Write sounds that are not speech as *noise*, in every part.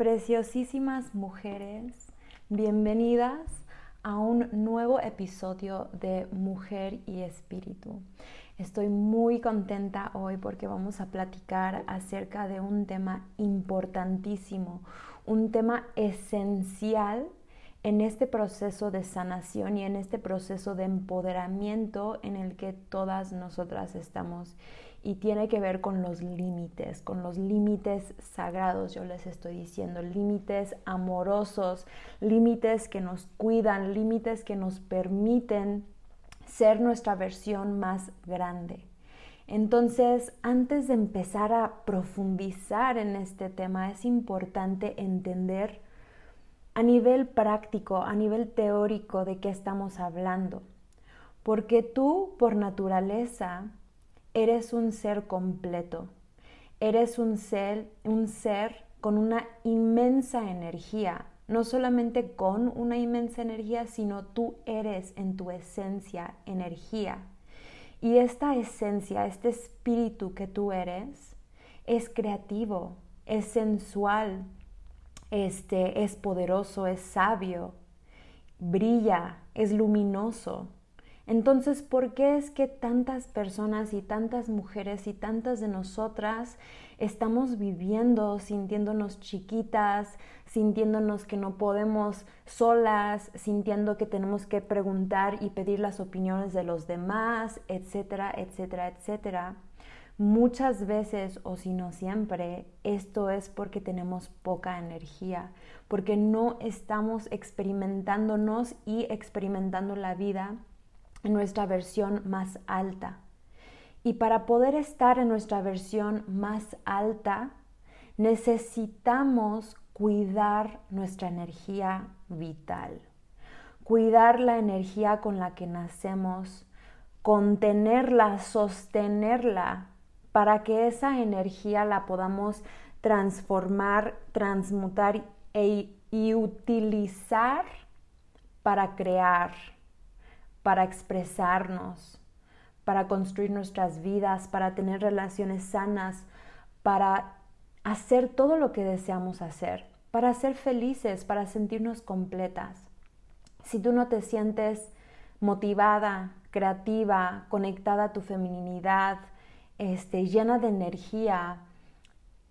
preciosísimas mujeres, bienvenidas a un nuevo episodio de Mujer y Espíritu. Estoy muy contenta hoy porque vamos a platicar acerca de un tema importantísimo, un tema esencial en este proceso de sanación y en este proceso de empoderamiento en el que todas nosotras estamos y tiene que ver con los límites, con los límites sagrados, yo les estoy diciendo, límites amorosos, límites que nos cuidan, límites que nos permiten ser nuestra versión más grande. Entonces, antes de empezar a profundizar en este tema, es importante entender a nivel práctico, a nivel teórico de qué estamos hablando. Porque tú, por naturaleza, eres un ser completo. Eres un ser, un ser con una inmensa energía, no solamente con una inmensa energía, sino tú eres en tu esencia energía. Y esta esencia, este espíritu que tú eres, es creativo, es sensual, este, es poderoso, es sabio, brilla, es luminoso. Entonces, ¿por qué es que tantas personas y tantas mujeres y tantas de nosotras estamos viviendo sintiéndonos chiquitas, sintiéndonos que no podemos solas, sintiendo que tenemos que preguntar y pedir las opiniones de los demás, etcétera, etcétera, etcétera? Muchas veces, o si no siempre, esto es porque tenemos poca energía, porque no estamos experimentándonos y experimentando la vida en nuestra versión más alta. Y para poder estar en nuestra versión más alta, necesitamos cuidar nuestra energía vital, cuidar la energía con la que nacemos, contenerla, sostenerla, para que esa energía la podamos transformar, transmutar e, y utilizar para crear, para expresarnos, para construir nuestras vidas, para tener relaciones sanas, para hacer todo lo que deseamos hacer, para ser felices, para sentirnos completas. Si tú no te sientes motivada, creativa, conectada a tu feminidad, este, llena de energía,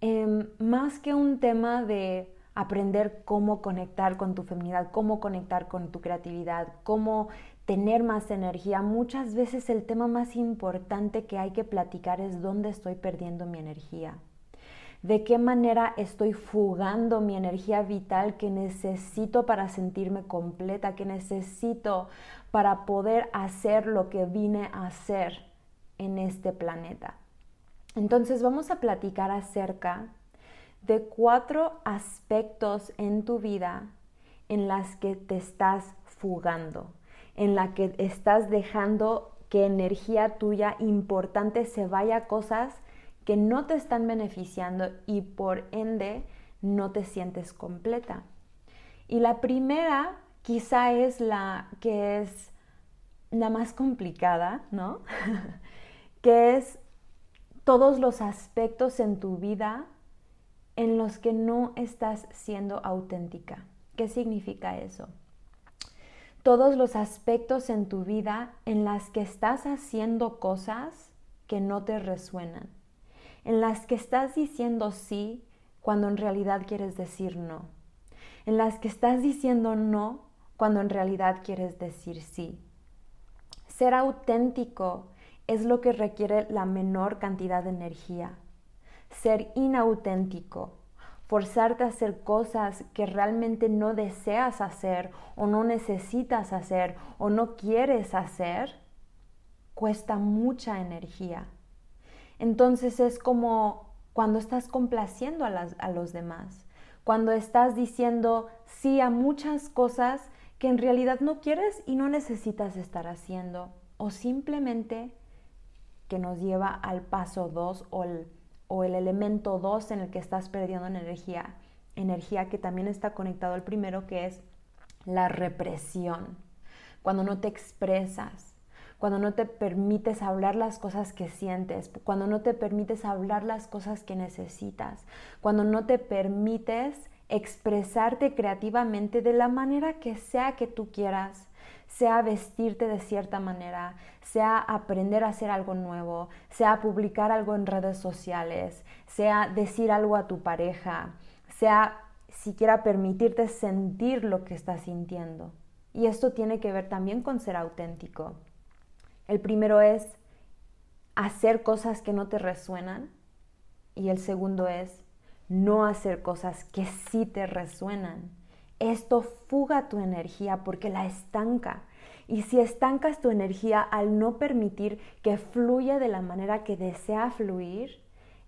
em, más que un tema de aprender cómo conectar con tu feminidad, cómo conectar con tu creatividad, cómo tener más energía. Muchas veces el tema más importante que hay que platicar es dónde estoy perdiendo mi energía. De qué manera estoy fugando mi energía vital que necesito para sentirme completa, que necesito para poder hacer lo que vine a hacer en este planeta. Entonces vamos a platicar acerca de cuatro aspectos en tu vida en las que te estás fugando en la que estás dejando que energía tuya importante se vaya a cosas que no te están beneficiando y por ende no te sientes completa. Y la primera quizá es la que es la más complicada, ¿no? *laughs* que es todos los aspectos en tu vida en los que no estás siendo auténtica. ¿Qué significa eso? Todos los aspectos en tu vida en las que estás haciendo cosas que no te resuenan, en las que estás diciendo sí cuando en realidad quieres decir no, en las que estás diciendo no cuando en realidad quieres decir sí. Ser auténtico es lo que requiere la menor cantidad de energía. Ser inauténtico forzarte a hacer cosas que realmente no deseas hacer o no necesitas hacer o no quieres hacer, cuesta mucha energía. Entonces es como cuando estás complaciendo a, a los demás, cuando estás diciendo sí a muchas cosas que en realidad no quieres y no necesitas estar haciendo, o simplemente que nos lleva al paso 2 o el o el elemento 2 en el que estás perdiendo energía, energía que también está conectado al primero que es la represión, cuando no te expresas, cuando no te permites hablar las cosas que sientes, cuando no te permites hablar las cosas que necesitas, cuando no te permites expresarte creativamente de la manera que sea que tú quieras, sea vestirte de cierta manera, sea aprender a hacer algo nuevo, sea publicar algo en redes sociales, sea decir algo a tu pareja, sea siquiera permitirte sentir lo que estás sintiendo. Y esto tiene que ver también con ser auténtico. El primero es hacer cosas que no te resuenan y el segundo es no hacer cosas que sí te resuenan. Esto fuga tu energía porque la estanca. Y si estancas tu energía al no permitir que fluya de la manera que desea fluir,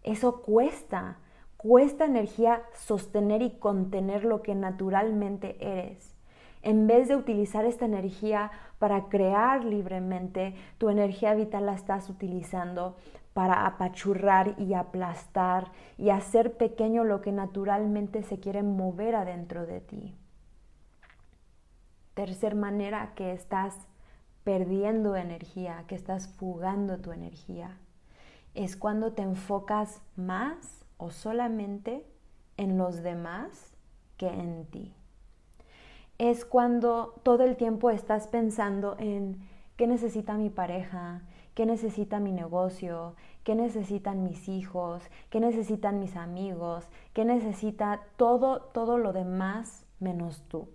eso cuesta. Cuesta energía sostener y contener lo que naturalmente eres. En vez de utilizar esta energía para crear libremente, tu energía vital la estás utilizando para apachurrar y aplastar y hacer pequeño lo que naturalmente se quiere mover adentro de ti. Tercer manera que estás perdiendo energía, que estás fugando tu energía, es cuando te enfocas más o solamente en los demás que en ti. Es cuando todo el tiempo estás pensando en qué necesita mi pareja, qué necesita mi negocio, qué necesitan mis hijos, qué necesitan mis amigos, qué necesita todo, todo lo demás menos tú.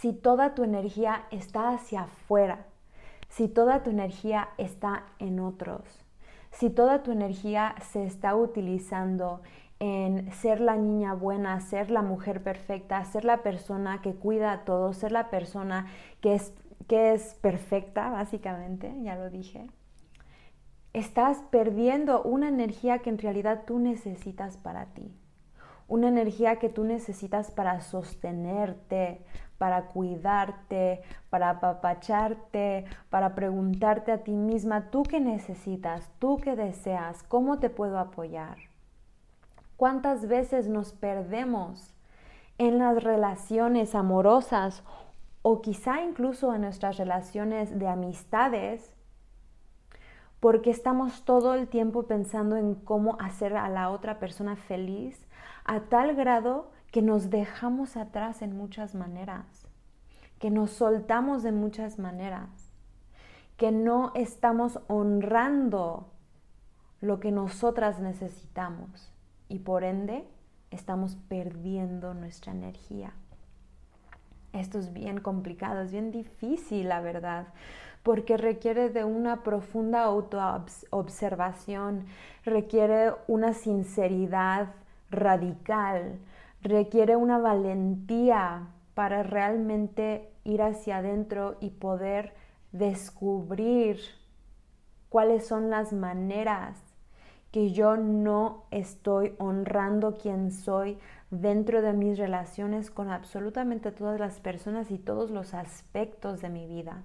Si toda tu energía está hacia afuera, si toda tu energía está en otros, si toda tu energía se está utilizando en ser la niña buena, ser la mujer perfecta, ser la persona que cuida a todos, ser la persona que es que es perfecta, básicamente, ya lo dije, estás perdiendo una energía que en realidad tú necesitas para ti. Una energía que tú necesitas para sostenerte, para cuidarte, para apapacharte, para preguntarte a ti misma, ¿tú qué necesitas? ¿Tú qué deseas? ¿Cómo te puedo apoyar? ¿Cuántas veces nos perdemos en las relaciones amorosas o quizá incluso en nuestras relaciones de amistades, porque estamos todo el tiempo pensando en cómo hacer a la otra persona feliz a tal grado que nos dejamos atrás en muchas maneras, que nos soltamos de muchas maneras, que no estamos honrando lo que nosotras necesitamos y por ende estamos perdiendo nuestra energía. Esto es bien complicado, es bien difícil, la verdad, porque requiere de una profunda autoobservación, requiere una sinceridad radical, requiere una valentía para realmente ir hacia adentro y poder descubrir cuáles son las maneras que yo no estoy honrando quien soy dentro de mis relaciones con absolutamente todas las personas y todos los aspectos de mi vida.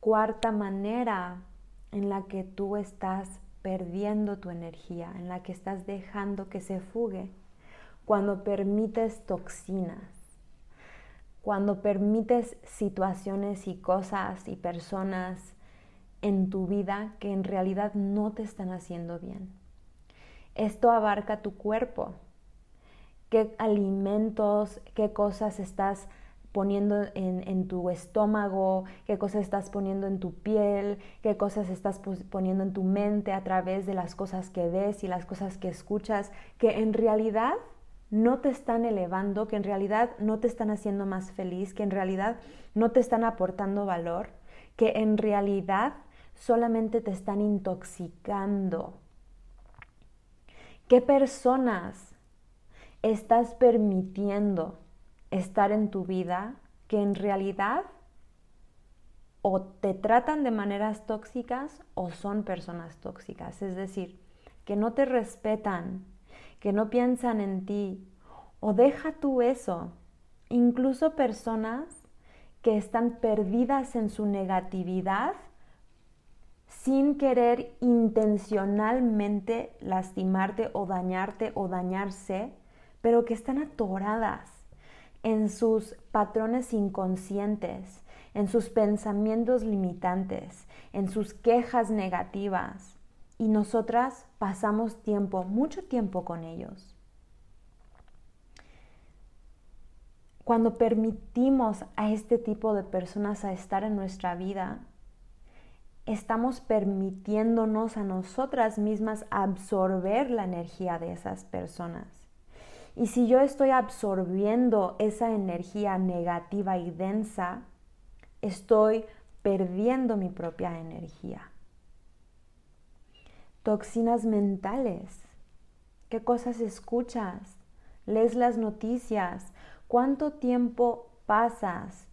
Cuarta manera en la que tú estás perdiendo tu energía, en la que estás dejando que se fugue, cuando permites toxinas, cuando permites situaciones y cosas y personas en tu vida que en realidad no te están haciendo bien. Esto abarca tu cuerpo. ¿Qué alimentos, qué cosas estás poniendo en, tu estómago, qué cosas estás poniendo en tu piel, qué cosas estás poniendo en tu mente a través de las cosas que ves y las cosas que escuchas, que en realidad no te están elevando, que en realidad no te están haciendo más feliz, que en realidad no te están aportando valor, que en realidad solamente te están intoxicando. ¿Qué personas estás permitiendo estar en tu vida que en realidad o te tratan de maneras tóxicas o son personas tóxicas? Es decir, que no te respetan, que no piensan en ti, o deja tú eso. Incluso personas que están perdidas en su negatividad sin querer intencionalmente lastimarte o dañarte o dañarse, pero que están atoradas en sus patrones inconscientes, en sus pensamientos limitantes, en sus quejas negativas. Y nosotras pasamos tiempo, mucho tiempo con ellos. Cuando permitimos a este tipo de personas a estar en nuestra vida, estamos permitiéndonos a nosotras mismas absorber la energía de esas personas. Y si yo estoy absorbiendo esa energía negativa y densa, estoy perdiendo mi propia energía. Toxinas mentales. ¿Qué cosas escuchas? ¿Lees las noticias? ¿Cuánto tiempo pasas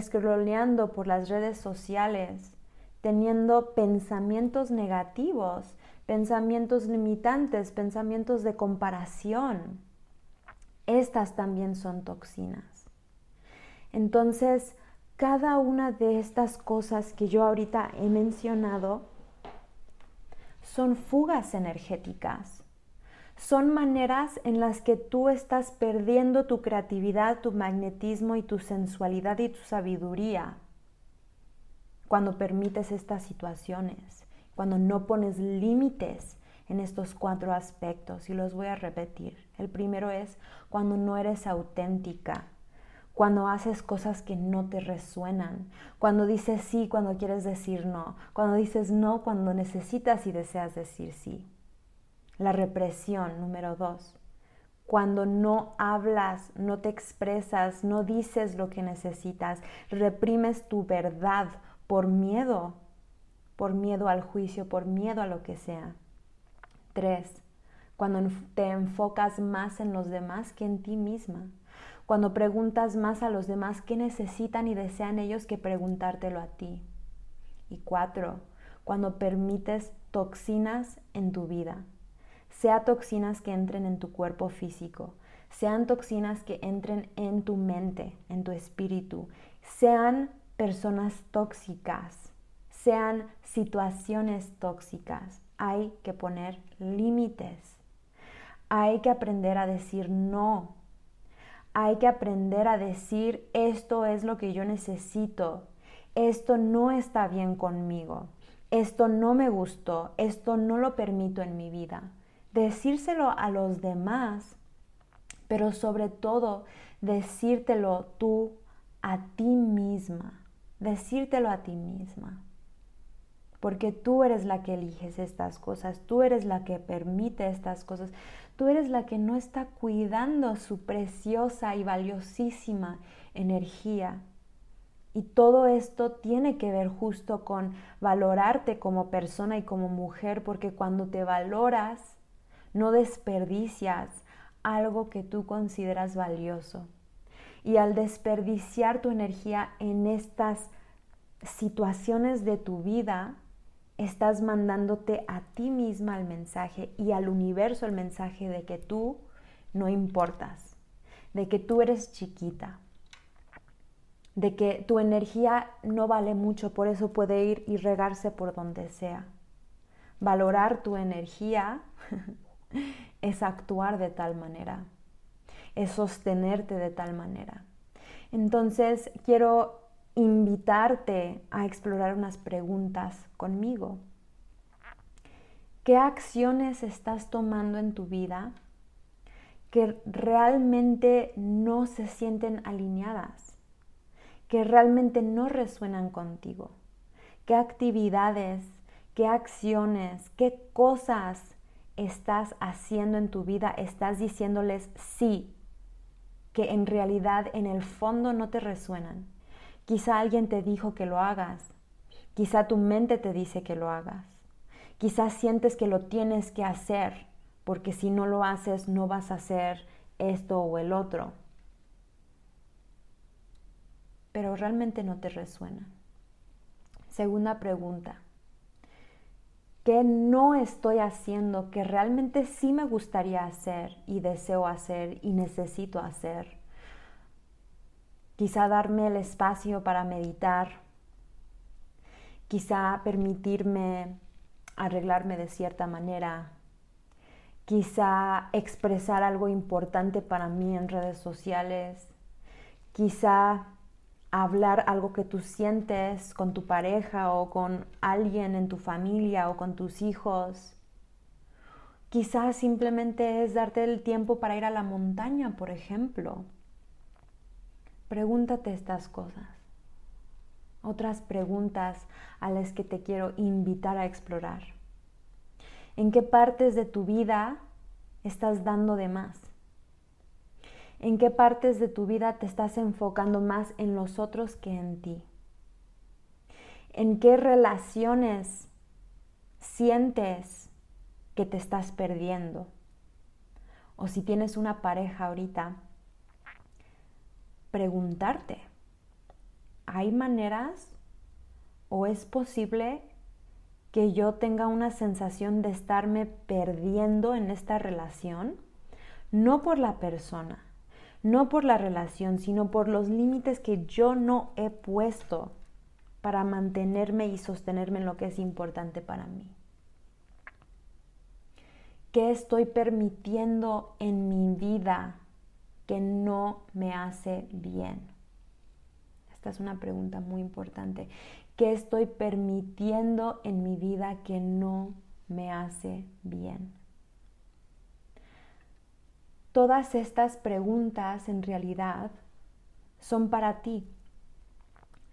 scrolleando por las redes sociales, teniendo pensamientos negativos, pensamientos limitantes, pensamientos de comparación? Estas también son toxinas. Entonces, cada una de estas cosas que yo ahorita he mencionado son fugas energéticas. Son maneras en las que tú estás perdiendo tu creatividad, tu magnetismo y tu sensualidad y tu sabiduría cuando permites estas situaciones, cuando no pones límites en estos cuatro aspectos y los voy a repetir. El primero es cuando no eres auténtica, cuando haces cosas que no te resuenan, cuando dices sí cuando quieres decir no, cuando dices no cuando necesitas y deseas decir sí. La represión, número dos, cuando no hablas, no te expresas, no dices lo que necesitas, reprimes tu verdad por miedo, por miedo al juicio, por miedo a lo que sea. Tres, cuando te enfocas más en los demás que en ti misma cuando preguntas más a los demás qué necesitan y desean ellos que preguntártelo a ti. Y cuatro, cuando permites toxinas en tu vida, sea toxinas que entren en tu cuerpo físico, sean toxinas que entren en tu mente, en tu espíritu, sean personas tóxicas, sean situaciones tóxicas. Hay que poner límites. Hay que aprender a decir no. Hay que aprender a decir esto es lo que yo necesito, esto no está bien conmigo, esto no me gustó, esto no lo permito en mi vida. Decírselo a los demás, pero sobre todo decírtelo tú a ti misma, decírtelo a ti misma. Porque tú eres la que eliges estas cosas, tú eres la que permite estas cosas, Tú eres la que no está cuidando su preciosa y valiosísima energía. Y todo esto tiene que ver justo con valorarte como persona y como mujer, porque cuando te valoras, no desperdicias algo que tú consideras valioso. Y al desperdiciar tu energía en estas situaciones de tu vida, estás mandándote a ti misma el mensaje y al universo el mensaje de que tú no importas, de que tú eres chiquita, de que tu energía no vale mucho, por eso puede ir y regarse por donde sea. Valorar tu energía *laughs* es actuar de tal manera, es sostenerte de tal manera. Entonces quiero invitarte a explorar unas preguntas conmigo. ¿Qué acciones estás tomando en tu vida que realmente no se sienten alineadas? Que realmente no resuenan contigo? ¿Qué actividades, qué acciones, qué cosas estás haciendo en tu vida? Estás diciéndoles sí, que en realidad en el fondo no te resuenan Quizá alguien te dijo que lo hagas. Quizá tu mente te dice que lo hagas. Quizá sientes que lo tienes que hacer, porque si no lo haces no vas a hacer esto o el otro. Pero realmente no te resuena. Segunda pregunta. ¿Qué no estoy haciendo que realmente sí me gustaría hacer y deseo hacer y necesito hacer? Quizá darme el espacio para meditar, quizá permitirme arreglarme de cierta manera, quizá expresar algo importante para mí en redes sociales, quizá hablar algo que tú sientes con tu pareja o con alguien en tu familia o con tus hijos. Quizá simplemente es darte el tiempo para ir a la montaña, por ejemplo Pregúntate estas cosas. Otras preguntas a las que te quiero invitar a explorar. ¿En qué partes de tu vida estás dando de más? ¿En qué partes de tu vida te estás enfocando más en los otros que en ti? ¿En qué relaciones sientes que te estás perdiendo? O si tienes una pareja ahorita, preguntarte, ¿hay maneras o es posible que yo tenga una sensación de estarme perdiendo en esta relación? No por la persona, no por la relación, sino por los límites que yo no he puesto para mantenerme y sostenerme en lo que es importante para mí. ¿Qué estoy permitiendo en mi vida que no me hace bien? Esta es una pregunta muy importante. ¿Qué estoy permitiendo en mi vida que no me hace bien? Todas estas preguntas en realidad son para ti,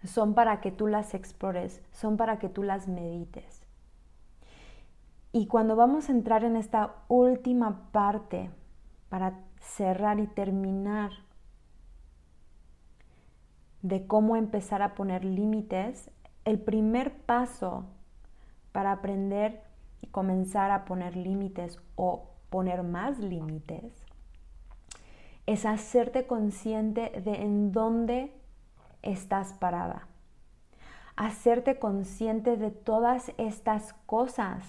son para que tú las explores, son para que tú las medites. Y cuando vamos a entrar en esta última parte para cerrar y terminar de cómo empezar a poner límites, el primer paso para aprender y comenzar a poner límites o poner más límites es hacerte consciente de en dónde estás parada. Hacerte consciente de todas estas cosas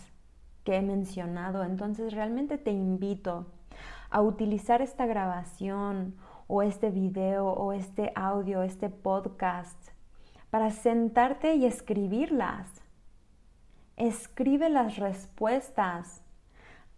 que he mencionado. Entonces realmente te invito a utilizar esta grabación o este video o este audio, este podcast, para sentarte y escribirlas. Escribe las respuestas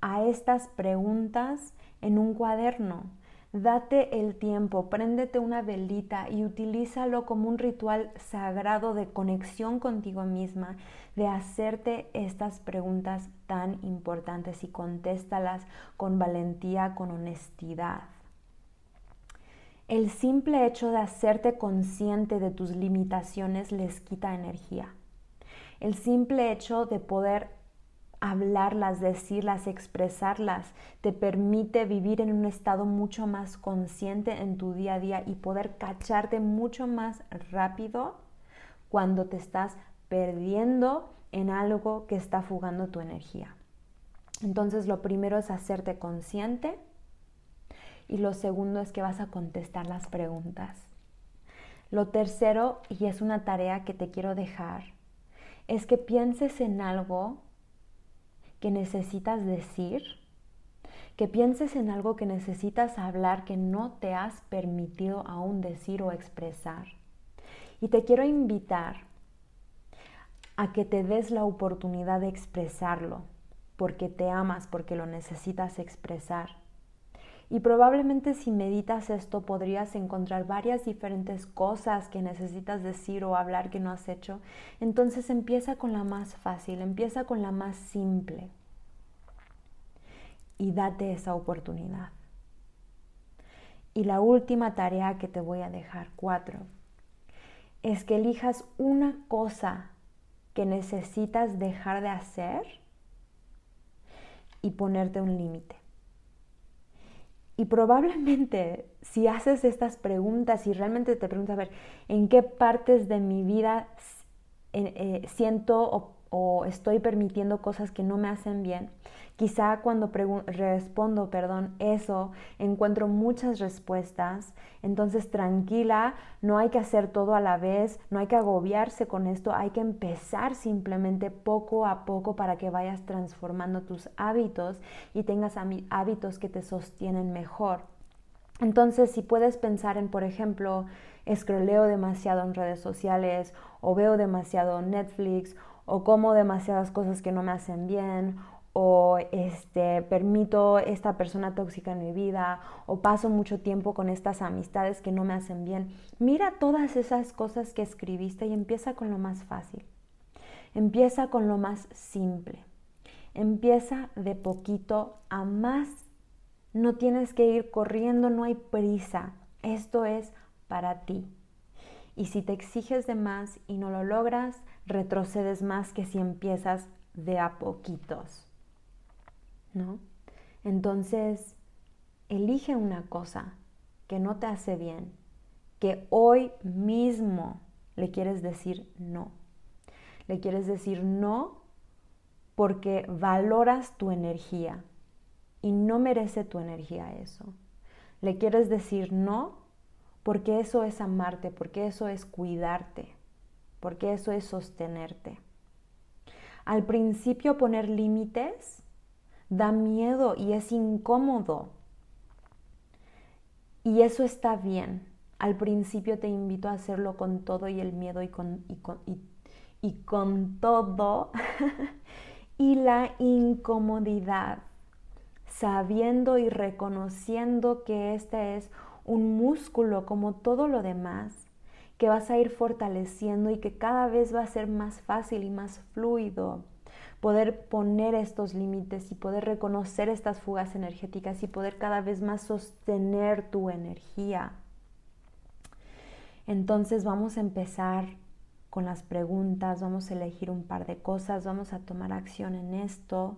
a estas preguntas en un cuaderno Date el tiempo, préndete una velita y utilízalo como un ritual sagrado de conexión contigo misma, de hacerte estas preguntas tan importantes y contéstalas con valentía, con honestidad. El simple hecho de hacerte consciente de tus limitaciones les quita energía. El simple hecho de poder hablarlas, decirlas, expresarlas, te permite vivir en un estado mucho más consciente en tu día a día y poder cacharte mucho más rápido cuando te estás perdiendo en algo que está fugando tu energía. Entonces lo primero es hacerte consciente y lo segundo es que vas a contestar las preguntas. Lo tercero, y es una tarea que te quiero dejar, es que pienses en algo que necesitas decir, que pienses en algo que necesitas hablar que no te has permitido aún decir o expresar. Y te quiero invitar a que te des la oportunidad de expresarlo, porque te amas, porque lo necesitas expresar. Y probablemente si meditas esto podrías encontrar varias diferentes cosas que necesitas decir o hablar que no has hecho. Entonces empieza con la más fácil, empieza con la más simple. Y date esa oportunidad. Y la última tarea que te voy a dejar, cuatro, es que elijas una cosa que necesitas dejar de hacer y ponerte un límite. Y probablemente si haces estas preguntas y realmente te preguntas, a ver, ¿en qué partes de mi vida eh, siento o, estoy permitiendo cosas que no me hacen bien? Quizá cuando respondo, perdón, eso, encuentro muchas respuestas. Entonces, tranquila, no hay que hacer todo a la vez, no hay que agobiarse con esto, hay que empezar simplemente poco a poco para que vayas transformando tus hábitos y tengas hábitos que te sostienen mejor. Entonces, si puedes pensar en, por ejemplo, escroleo demasiado en redes sociales o veo demasiado Netflix o como demasiadas cosas que no me hacen bien o este, permito esta persona tóxica en mi vida o paso mucho tiempo con estas amistades que no me hacen bien. Mira todas esas cosas que escribiste y empieza con lo más fácil. Empieza con lo más simple. Empieza de poquito a más. No tienes que ir corriendo, no hay prisa. Esto es para ti. Y si te exiges de más y no lo logras, retrocedes más que si empiezas de a poquitos. ¿No? Entonces, elige una cosa que no te hace bien, que hoy mismo le quieres decir no. Le quieres decir no porque valoras tu energía y no merece tu energía eso. Le quieres decir no porque eso es amarte, porque eso es cuidarte, porque eso es sostenerte. Al principio poner límites da miedo y es incómodo. Y eso está bien. Al principio te invito a hacerlo con todo y el miedo y con, y con, y con todo *laughs* y la incomodidad, sabiendo y reconociendo que este es un músculo como todo lo demás, que vas a ir fortaleciendo y que cada vez va a ser más fácil y más fluido poder poner estos límites y poder reconocer estas fugas energéticas y poder cada vez más sostener tu energía. Entonces vamos a empezar con las preguntas, vamos a elegir un par de cosas, vamos a tomar acción en esto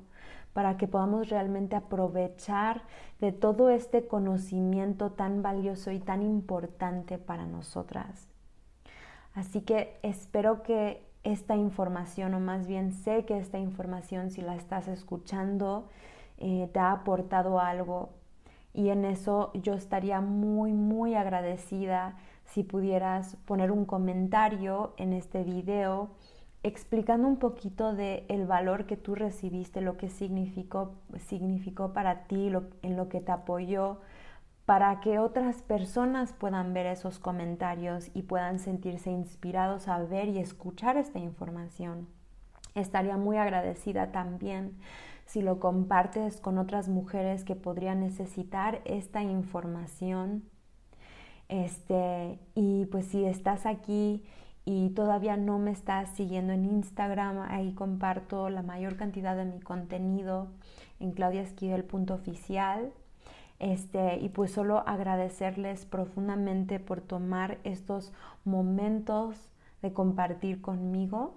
para que podamos realmente aprovechar de todo este conocimiento tan valioso y tan importante para nosotras. Así que espero que esta información, o más bien sé que esta información, si la estás escuchando, eh, te ha aportado algo. Y en eso yo estaría muy, muy agradecida si pudieras poner un comentario en este video explicando un poquito de el valor que tú recibiste, lo que significó, significó para ti, en lo que te apoyó, para que otras personas puedan ver esos comentarios y puedan sentirse inspirados a ver y escuchar esta información. Estaría muy agradecida también si lo compartes con otras mujeres que podrían necesitar esta información este, y pues si estás aquí y todavía no me estás siguiendo en Instagram, ahí comparto la mayor cantidad de mi contenido en claudiaesquivel.oficial. Este, y pues solo agradecerles profundamente por tomar estos momentos de compartir conmigo.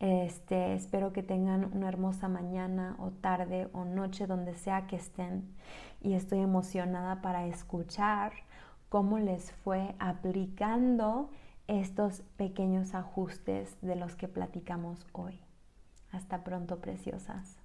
Este, espero que tengan una hermosa mañana o tarde o noche donde sea que estén y estoy emocionada para escuchar cómo les fue aplicando estos pequeños ajustes de los que platicamos hoy. Hasta pronto, preciosas.